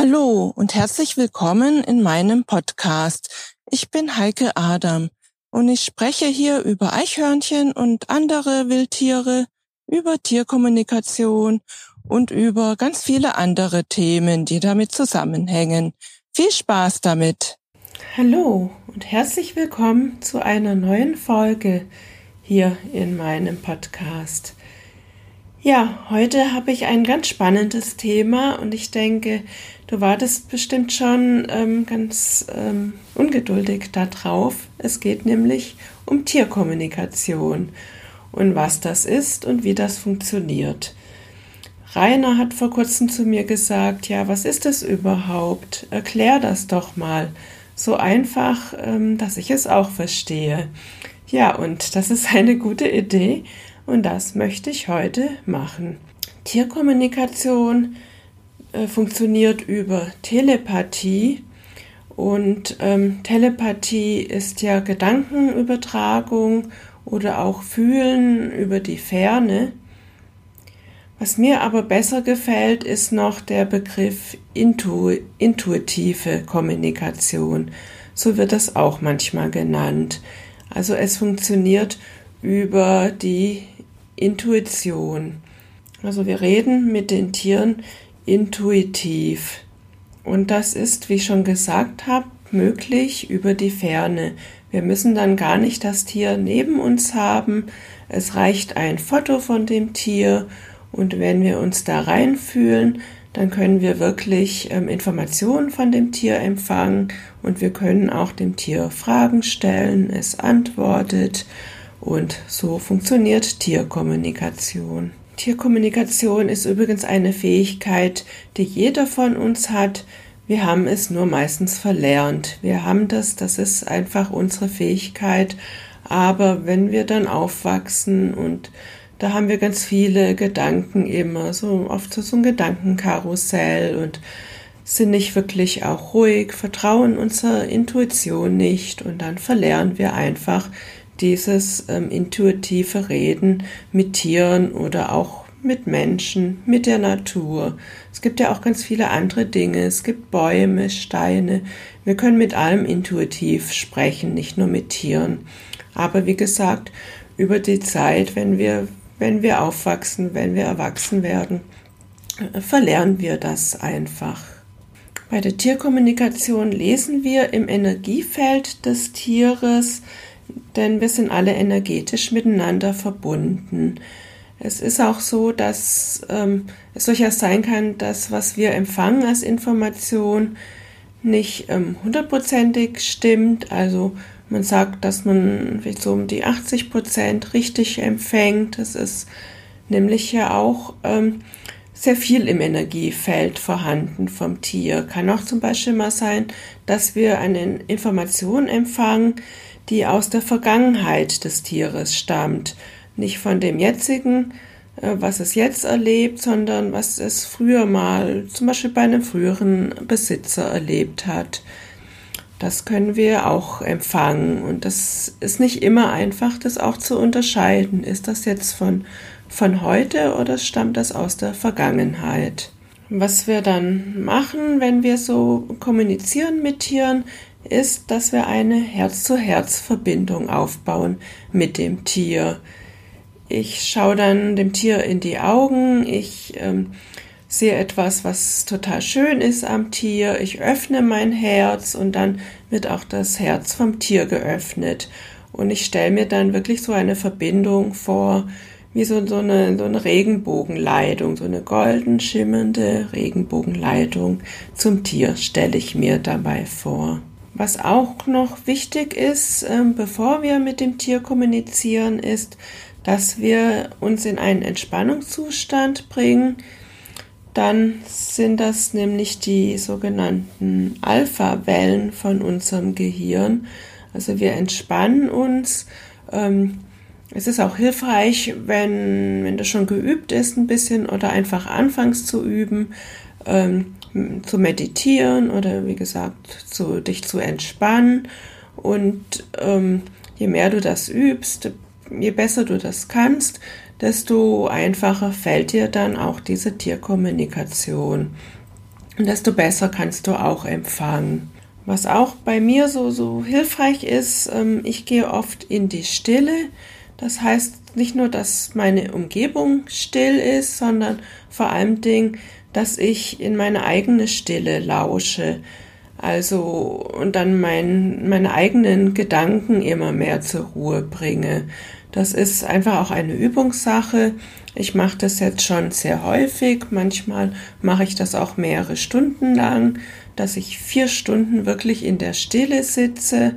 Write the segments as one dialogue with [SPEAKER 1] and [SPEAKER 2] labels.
[SPEAKER 1] Hallo und herzlich willkommen in meinem Podcast. Ich bin Heike Adam und ich spreche hier über Eichhörnchen und andere Wildtiere, über Tierkommunikation und über ganz viele andere Themen, die damit zusammenhängen. Viel Spaß damit!
[SPEAKER 2] Hallo und herzlich willkommen zu einer neuen Folge hier in meinem Podcast. Ja, heute habe ich ein ganz spannendes Thema und ich denke, du wartest bestimmt schon ähm, ganz ähm, ungeduldig darauf. Es geht nämlich um Tierkommunikation und was das ist und wie das funktioniert. Rainer hat vor kurzem zu mir gesagt, ja, was ist das überhaupt? Erklär das doch mal. So einfach, ähm, dass ich es auch verstehe. Ja, und das ist eine gute Idee und das möchte ich heute machen. Tierkommunikation äh, funktioniert über Telepathie und ähm, Telepathie ist ja Gedankenübertragung oder auch Fühlen über die Ferne. Was mir aber besser gefällt, ist noch der Begriff intu intuitive Kommunikation. So wird das auch manchmal genannt. Also es funktioniert über die Intuition. Also wir reden mit den Tieren intuitiv. Und das ist, wie ich schon gesagt habe, möglich über die Ferne. Wir müssen dann gar nicht das Tier neben uns haben. Es reicht ein Foto von dem Tier und wenn wir uns da reinfühlen, dann können wir wirklich ähm, Informationen von dem Tier empfangen und wir können auch dem Tier Fragen stellen, es antwortet und so funktioniert Tierkommunikation. Tierkommunikation ist übrigens eine Fähigkeit, die jeder von uns hat. Wir haben es nur meistens verlernt. Wir haben das, das ist einfach unsere Fähigkeit. Aber wenn wir dann aufwachsen und da haben wir ganz viele Gedanken immer, so oft so ein Gedankenkarussell und sind nicht wirklich auch ruhig, vertrauen unserer Intuition nicht und dann verlernen wir einfach dieses ähm, intuitive Reden mit Tieren oder auch mit Menschen, mit der Natur. Es gibt ja auch ganz viele andere Dinge. Es gibt Bäume, Steine. Wir können mit allem intuitiv sprechen, nicht nur mit Tieren. Aber wie gesagt, über die Zeit, wenn wir, wenn wir aufwachsen, wenn wir erwachsen werden, äh, verlernen wir das einfach. Bei der Tierkommunikation lesen wir im Energiefeld des Tieres, denn wir sind alle energetisch miteinander verbunden. Es ist auch so, dass ähm, es durchaus sein kann, dass was wir empfangen als Information nicht ähm, hundertprozentig stimmt. Also man sagt, dass man vielleicht so um die 80 Prozent richtig empfängt. Das ist nämlich ja auch ähm, sehr viel im Energiefeld vorhanden vom Tier. Kann auch zum Beispiel mal sein, dass wir eine Information empfangen, die aus der Vergangenheit des Tieres stammt. Nicht von dem jetzigen, äh, was es jetzt erlebt, sondern was es früher mal, zum Beispiel bei einem früheren Besitzer erlebt hat. Das können wir auch empfangen. Und das ist nicht immer einfach, das auch zu unterscheiden. Ist das jetzt von, von heute oder stammt das aus der Vergangenheit? Was wir dann machen, wenn wir so kommunizieren mit Tieren, ist, dass wir eine Herz-zu-Herz-Verbindung aufbauen mit dem Tier. Ich schaue dann dem Tier in die Augen, ich ähm, sehe etwas, was total schön ist am Tier, ich öffne mein Herz und dann wird auch das Herz vom Tier geöffnet. Und ich stelle mir dann wirklich so eine Verbindung vor, wie so, so, eine, so eine Regenbogenleitung, so eine golden schimmernde Regenbogenleitung zum Tier stelle ich mir dabei vor. Was auch noch wichtig ist, ähm, bevor wir mit dem Tier kommunizieren, ist, dass wir uns in einen Entspannungszustand bringen. Dann sind das nämlich die sogenannten Alpha-Wellen von unserem Gehirn. Also wir entspannen uns. Ähm, es ist auch hilfreich, wenn, wenn das schon geübt ist, ein bisschen oder einfach anfangs zu üben, ähm, zu meditieren oder wie gesagt, zu, dich zu entspannen. Und ähm, je mehr du das übst, je besser du das kannst, desto einfacher fällt dir dann auch diese Tierkommunikation. desto besser kannst du auch empfangen. Was auch bei mir so, so hilfreich ist, ähm, ich gehe oft in die Stille. Das heißt nicht nur, dass meine Umgebung still ist, sondern vor allem Ding, dass ich in meine eigene Stille lausche. Also und dann mein, meine eigenen Gedanken immer mehr zur Ruhe bringe. Das ist einfach auch eine Übungssache. Ich mache das jetzt schon sehr häufig. Manchmal mache ich das auch mehrere Stunden lang, dass ich vier Stunden wirklich in der Stille sitze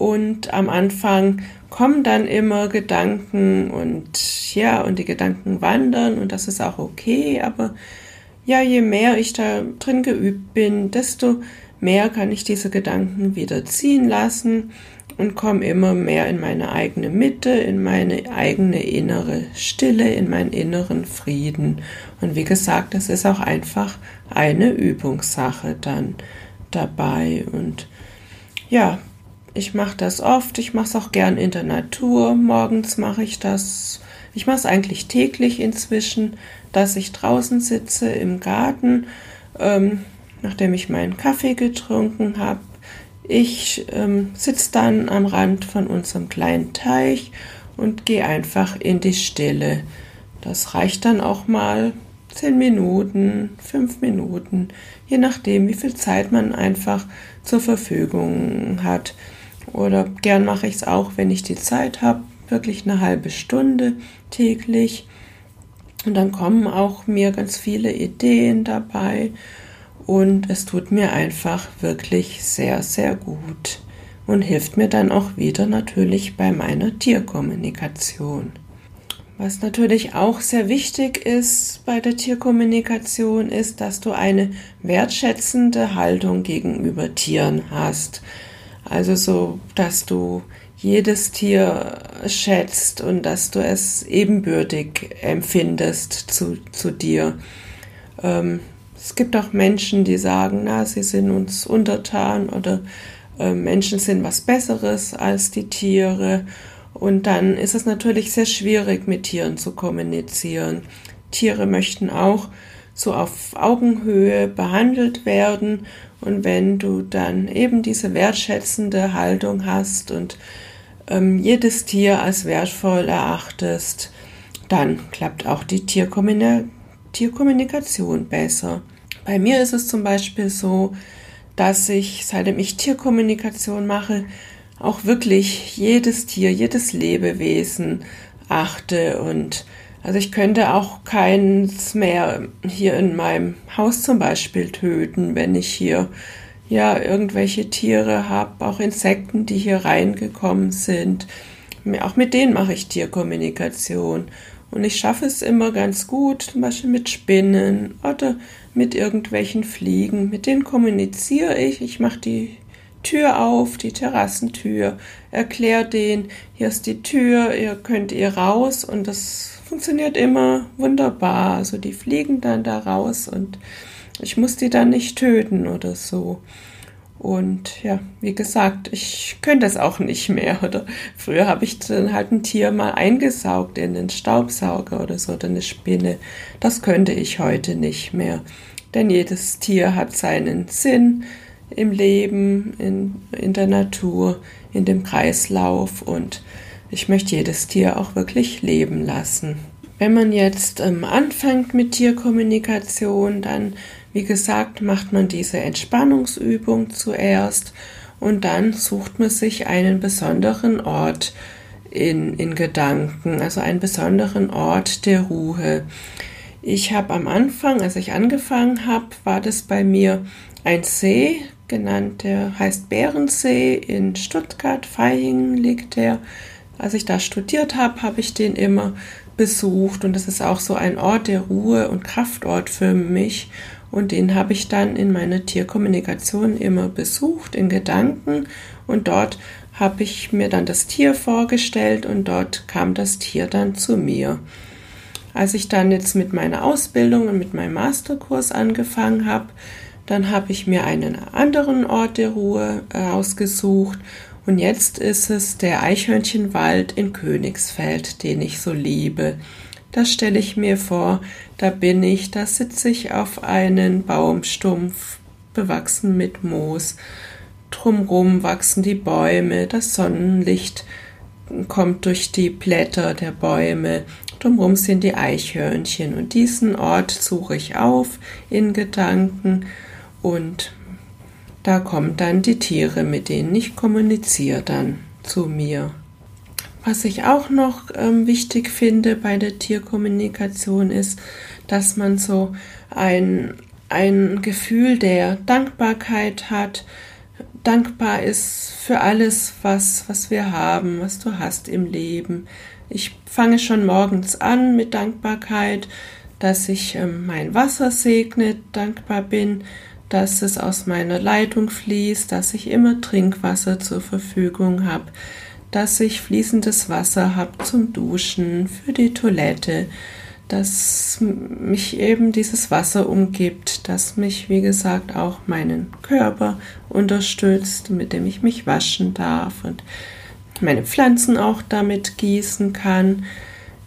[SPEAKER 2] und am Anfang kommen dann immer Gedanken und ja, und die Gedanken wandern und das ist auch okay, aber ja, je mehr ich da drin geübt bin, desto mehr kann ich diese Gedanken wieder ziehen lassen und komme immer mehr in meine eigene Mitte, in meine eigene innere Stille, in meinen inneren Frieden. Und wie gesagt, das ist auch einfach eine Übungssache dann dabei. Und ja, ich mache das oft, ich mache es auch gern in der Natur. Morgens mache ich das. Ich mache es eigentlich täglich inzwischen, dass ich draußen sitze im Garten, ähm, nachdem ich meinen Kaffee getrunken habe ich ähm, sitze dann am Rand von unserem kleinen Teich und gehe einfach in die Stille. Das reicht dann auch mal zehn Minuten, fünf Minuten, je nachdem, wie viel Zeit man einfach zur Verfügung hat. Oder gern mache ich es auch, wenn ich die Zeit habe, wirklich eine halbe Stunde täglich. Und dann kommen auch mir ganz viele Ideen dabei und es tut mir einfach wirklich sehr, sehr gut und hilft mir dann auch wieder natürlich bei meiner Tierkommunikation. Was natürlich auch sehr wichtig ist bei der Tierkommunikation ist, dass du eine wertschätzende Haltung gegenüber Tieren hast. Also so, dass du jedes Tier schätzt und dass du es ebenbürtig empfindest zu, zu dir. Ähm, es gibt auch Menschen, die sagen, na, sie sind uns untertan oder äh, Menschen sind was Besseres als die Tiere. Und dann ist es natürlich sehr schwierig, mit Tieren zu kommunizieren. Tiere möchten auch so auf Augenhöhe behandelt werden. Und wenn du dann eben diese wertschätzende Haltung hast und ähm, jedes Tier als wertvoll erachtest, dann klappt auch die Tierkommunikation Tierkommunikation besser. Bei mir ist es zum Beispiel so, dass ich, seitdem ich Tierkommunikation mache, auch wirklich jedes Tier, jedes Lebewesen achte und also ich könnte auch keins mehr hier in meinem Haus zum Beispiel töten, wenn ich hier ja irgendwelche Tiere habe, auch Insekten, die hier reingekommen sind. Auch mit denen mache ich Tierkommunikation. Und ich schaffe es immer ganz gut, zum Beispiel mit Spinnen oder mit irgendwelchen Fliegen. Mit denen kommuniziere ich. Ich mache die Tür auf, die Terrassentür, erkläre denen, hier ist die Tür, ihr könnt ihr raus und das funktioniert immer wunderbar. Also die fliegen dann da raus und ich muss die dann nicht töten oder so. Und ja, wie gesagt, ich könnte es auch nicht mehr. Oder früher habe ich dann halt ein Tier mal eingesaugt in den Staubsauger oder so oder eine Spinne. Das könnte ich heute nicht mehr. Denn jedes Tier hat seinen Sinn im Leben, in, in der Natur, in dem Kreislauf und ich möchte jedes Tier auch wirklich leben lassen. Wenn man jetzt ähm, anfängt mit Tierkommunikation, dann wie gesagt, macht man diese Entspannungsübung zuerst und dann sucht man sich einen besonderen Ort in, in Gedanken, also einen besonderen Ort der Ruhe. Ich habe am Anfang, als ich angefangen habe, war das bei mir ein See, genannt, der heißt Bärensee in Stuttgart, Vaihingen liegt der. Als ich da studiert habe, habe ich den immer besucht und das ist auch so ein Ort der Ruhe und Kraftort für mich und den habe ich dann in meiner Tierkommunikation immer besucht, in Gedanken. Und dort habe ich mir dann das Tier vorgestellt und dort kam das Tier dann zu mir. Als ich dann jetzt mit meiner Ausbildung und mit meinem Masterkurs angefangen habe, dann habe ich mir einen anderen Ort der Ruhe ausgesucht und jetzt ist es der Eichhörnchenwald in Königsfeld, den ich so liebe. Da stelle ich mir vor, da bin ich, da sitze ich auf einen Baumstumpf, bewachsen mit Moos. Drumrum wachsen die Bäume, das Sonnenlicht kommt durch die Blätter der Bäume. Drumrum sind die Eichhörnchen und diesen Ort suche ich auf in Gedanken und da kommen dann die Tiere, mit denen ich kommuniziere dann zu mir. Was ich auch noch ähm, wichtig finde bei der Tierkommunikation ist, dass man so ein, ein Gefühl der Dankbarkeit hat, dankbar ist für alles, was, was wir haben, was du hast im Leben. Ich fange schon morgens an mit Dankbarkeit, dass ich ähm, mein Wasser segne, dankbar bin, dass es aus meiner Leitung fließt, dass ich immer Trinkwasser zur Verfügung habe, dass ich fließendes Wasser habe zum Duschen, für die Toilette, dass mich eben dieses Wasser umgibt, dass mich, wie gesagt, auch meinen Körper unterstützt, mit dem ich mich waschen darf und meine Pflanzen auch damit gießen kann.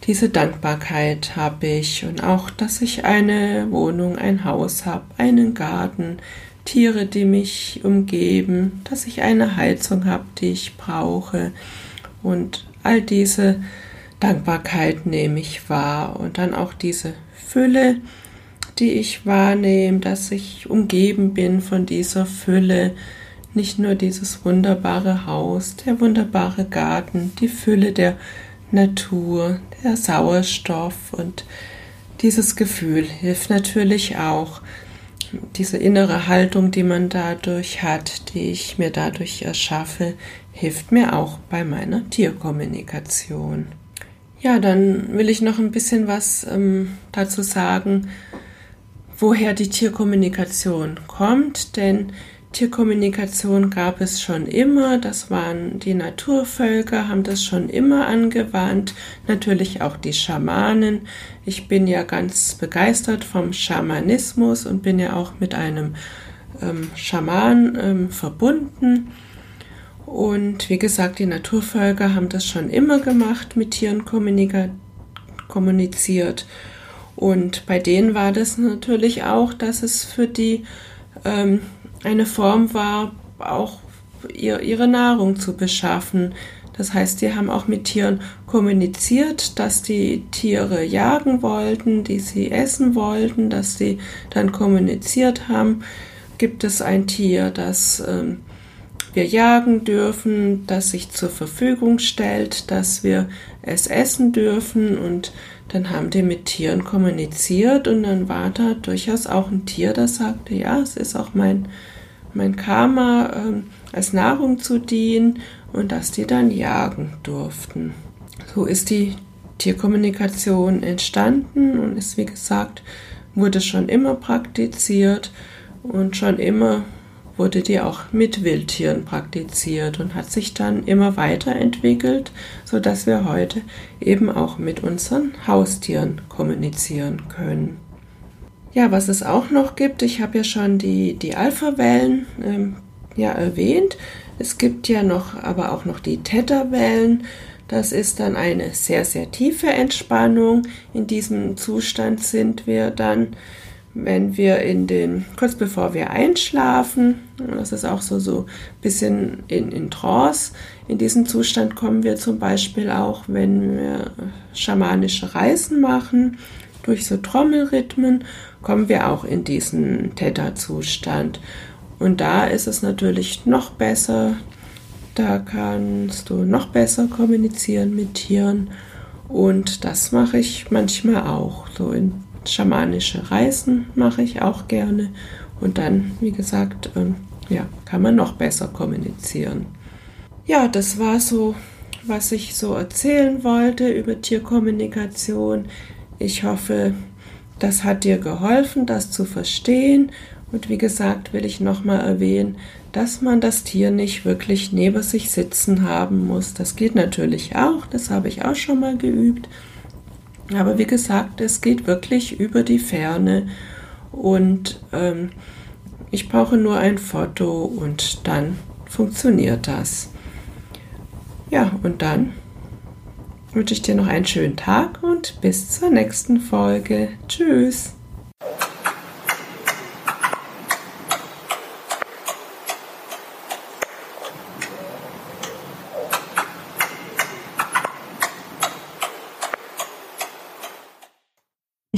[SPEAKER 2] Diese Dankbarkeit habe ich und auch, dass ich eine Wohnung, ein Haus habe, einen Garten, Tiere, die mich umgeben, dass ich eine Heizung habe, die ich brauche. Und all diese Dankbarkeit nehme ich wahr. Und dann auch diese Fülle, die ich wahrnehme, dass ich umgeben bin von dieser Fülle, nicht nur dieses wunderbare Haus, der wunderbare Garten, die Fülle der Natur, der Sauerstoff. Und dieses Gefühl hilft natürlich auch, diese innere Haltung, die man dadurch hat, die ich mir dadurch erschaffe, hilft mir auch bei meiner Tierkommunikation. Ja, dann will ich noch ein bisschen was ähm, dazu sagen, woher die Tierkommunikation kommt, denn Tierkommunikation gab es schon immer, das waren die Naturvölker, haben das schon immer angewandt, natürlich auch die Schamanen. Ich bin ja ganz begeistert vom Schamanismus und bin ja auch mit einem ähm, Schaman ähm, verbunden. Und wie gesagt, die Naturvölker haben das schon immer gemacht, mit Tieren kommuniziert. Und bei denen war das natürlich auch, dass es für die ähm, eine Form war, auch ihr, ihre Nahrung zu beschaffen. Das heißt, die haben auch mit Tieren kommuniziert, dass die Tiere jagen wollten, die sie essen wollten, dass sie dann kommuniziert haben. Gibt es ein Tier, das ähm, wir jagen dürfen, das sich zur Verfügung stellt, dass wir es essen dürfen und dann haben die mit Tieren kommuniziert und dann war da durchaus auch ein Tier, das sagte, ja, es ist auch mein mein Karma äh, als Nahrung zu dienen und dass die dann jagen durften. So ist die Tierkommunikation entstanden und ist, wie gesagt, wurde schon immer praktiziert und schon immer wurde die auch mit Wildtieren praktiziert und hat sich dann immer weiterentwickelt, so dass wir heute eben auch mit unseren Haustieren kommunizieren können. Ja, was es auch noch gibt, ich habe ja schon die, die Alpha-Wellen ähm, ja erwähnt. Es gibt ja noch, aber auch noch die Theta-Wellen. Das ist dann eine sehr, sehr tiefe Entspannung. In diesem Zustand sind wir dann, wenn wir in den, kurz bevor wir einschlafen, das ist auch so, so ein bisschen in, in Trance. In diesen Zustand kommen wir zum Beispiel auch, wenn wir schamanische Reisen machen, durch so Trommelrhythmen kommen wir auch in diesen Theta-Zustand. Und da ist es natürlich noch besser, da kannst du noch besser kommunizieren mit Tieren. Und das mache ich manchmal auch. So in schamanische Reisen mache ich auch gerne. Und dann, wie gesagt, ähm, ja, kann man noch besser kommunizieren. Ja, das war so, was ich so erzählen wollte über Tierkommunikation. Ich hoffe, das hat dir geholfen, das zu verstehen. Und wie gesagt, will ich nochmal erwähnen, dass man das Tier nicht wirklich neben sich sitzen haben muss. Das geht natürlich auch, das habe ich auch schon mal geübt. Aber wie gesagt, es geht wirklich über die Ferne und ähm, ich brauche nur ein Foto und dann funktioniert das. Ja, und dann wünsche ich dir noch einen schönen Tag und bis zur nächsten Folge. Tschüss.